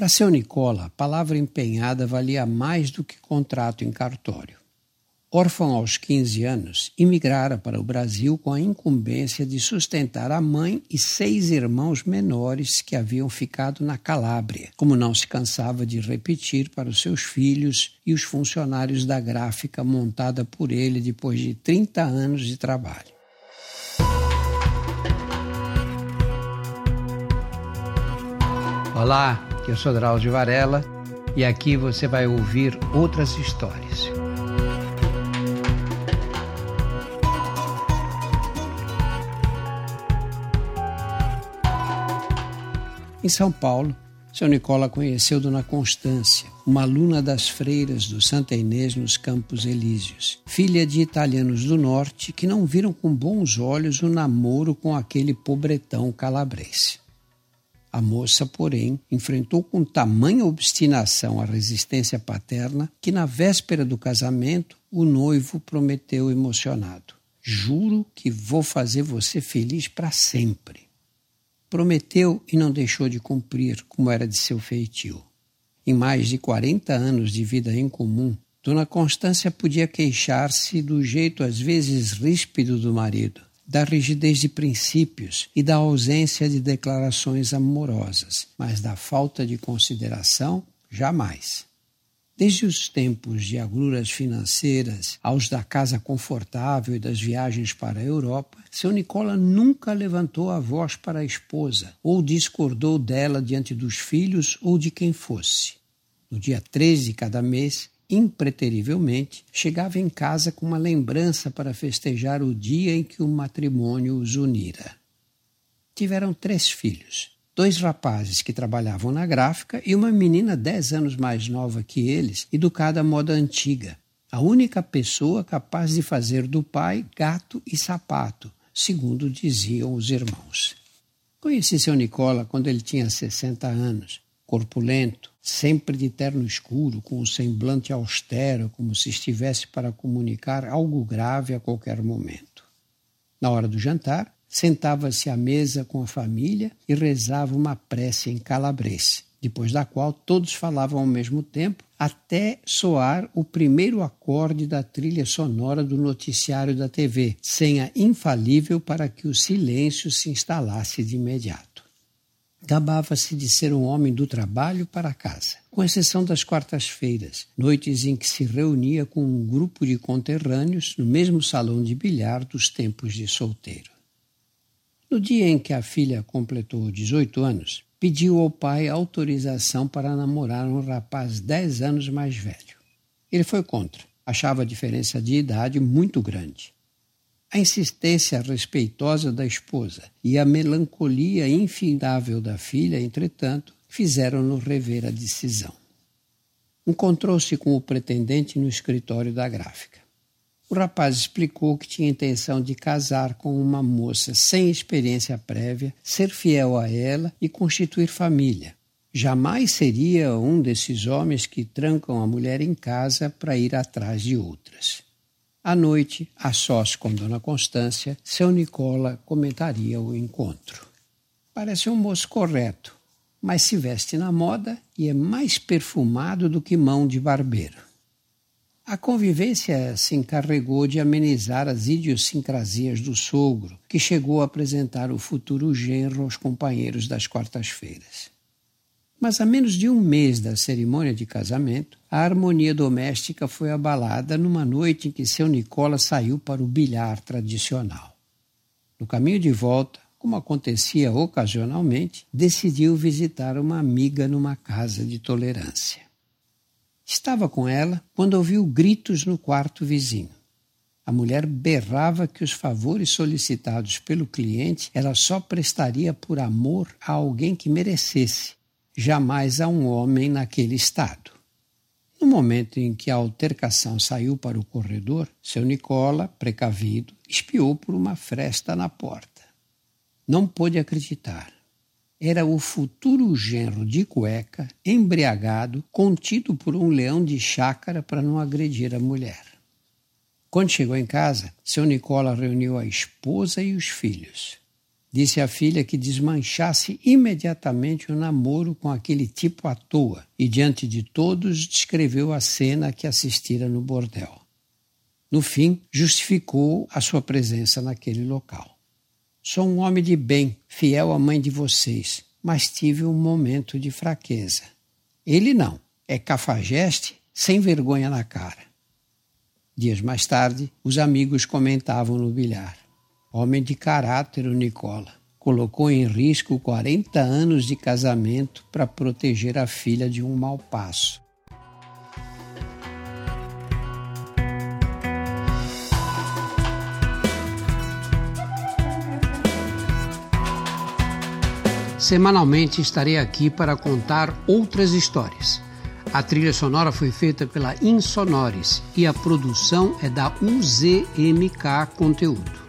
Para seu Nicola, a palavra empenhada valia mais do que contrato em cartório. Órfão aos 15 anos, imigrara para o Brasil com a incumbência de sustentar a mãe e seis irmãos menores que haviam ficado na Calábria, como não se cansava de repetir para os seus filhos e os funcionários da gráfica montada por ele depois de 30 anos de trabalho. Olá, eu sou Drauzio Varela e aqui você vai ouvir outras histórias. Em São Paulo, seu Nicola conheceu Dona Constância, uma aluna das freiras do Santa Inês nos Campos Elíseos, filha de italianos do norte que não viram com bons olhos o namoro com aquele pobretão calabrense. A moça, porém, enfrentou com tamanha obstinação a resistência paterna que, na véspera do casamento, o noivo prometeu emocionado: Juro que vou fazer você feliz para sempre. Prometeu e não deixou de cumprir, como era de seu feitio. Em mais de 40 anos de vida em comum, Dona Constância podia queixar-se do jeito às vezes ríspido do marido, da rigidez de princípios e da ausência de declarações amorosas, mas da falta de consideração, jamais. Desde os tempos de agruras financeiras aos da casa confortável e das viagens para a Europa, seu Nicola nunca levantou a voz para a esposa ou discordou dela diante dos filhos ou de quem fosse. No dia 13 de cada mês, impreterivelmente, chegava em casa com uma lembrança para festejar o dia em que o matrimônio os unira. Tiveram três filhos, dois rapazes que trabalhavam na gráfica e uma menina dez anos mais nova que eles, educada à moda antiga, a única pessoa capaz de fazer do pai gato e sapato, segundo diziam os irmãos. Conheci seu Nicola quando ele tinha 60 anos, corpulento, sempre de terno escuro, com o semblante austero, como se estivesse para comunicar algo grave a qualquer momento. Na hora do jantar, sentava-se à mesa com a família e rezava uma prece em calabrese, depois da qual todos falavam ao mesmo tempo, até soar o primeiro acorde da trilha sonora do noticiário da TV, senha infalível para que o silêncio se instalasse de imediato. Gabava-se de ser um homem do trabalho para casa, com exceção das quartas-feiras, noites em que se reunia com um grupo de conterrâneos no mesmo salão de bilhar dos tempos de solteiro. No dia em que a filha completou 18 anos, pediu ao pai autorização para namorar um rapaz dez anos mais velho. Ele foi contra, achava a diferença de idade muito grande a insistência respeitosa da esposa e a melancolia infindável da filha, entretanto, fizeram-no rever a decisão. Encontrou-se com o pretendente no escritório da gráfica. O rapaz explicou que tinha intenção de casar com uma moça sem experiência prévia, ser fiel a ela e constituir família. Jamais seria um desses homens que trancam a mulher em casa para ir atrás de outras. À noite, a sós com Dona Constância, seu Nicola comentaria o encontro. Parece um moço correto, mas se veste na moda e é mais perfumado do que mão de barbeiro. A convivência se encarregou de amenizar as idiosincrasias do sogro, que chegou a apresentar o futuro genro aos companheiros das quartas-feiras. Mas a menos de um mês da cerimônia de casamento, a harmonia doméstica foi abalada numa noite em que seu Nicola saiu para o bilhar tradicional. No caminho de volta, como acontecia ocasionalmente, decidiu visitar uma amiga numa casa de tolerância. Estava com ela quando ouviu gritos no quarto vizinho. A mulher berrava que os favores solicitados pelo cliente ela só prestaria por amor a alguém que merecesse jamais a um homem naquele estado. No momento em que a altercação saiu para o corredor, seu Nicola, precavido, espiou por uma fresta na porta. Não pôde acreditar. Era o futuro genro de cueca, embriagado, contido por um leão de chácara para não agredir a mulher. Quando chegou em casa, seu Nicola reuniu a esposa e os filhos. Disse à filha que desmanchasse imediatamente o namoro com aquele tipo à toa e, diante de todos, descreveu a cena que assistira no bordel. No fim, justificou a sua presença naquele local. Sou um homem de bem, fiel à mãe de vocês, mas tive um momento de fraqueza. Ele não, é cafajeste sem vergonha na cara. Dias mais tarde, os amigos comentavam no bilhar. Homem de caráter, o Nicola. Colocou em risco 40 anos de casamento para proteger a filha de um mau passo. Semanalmente estarei aqui para contar outras histórias. A trilha sonora foi feita pela Insonores e a produção é da UZMK Conteúdo.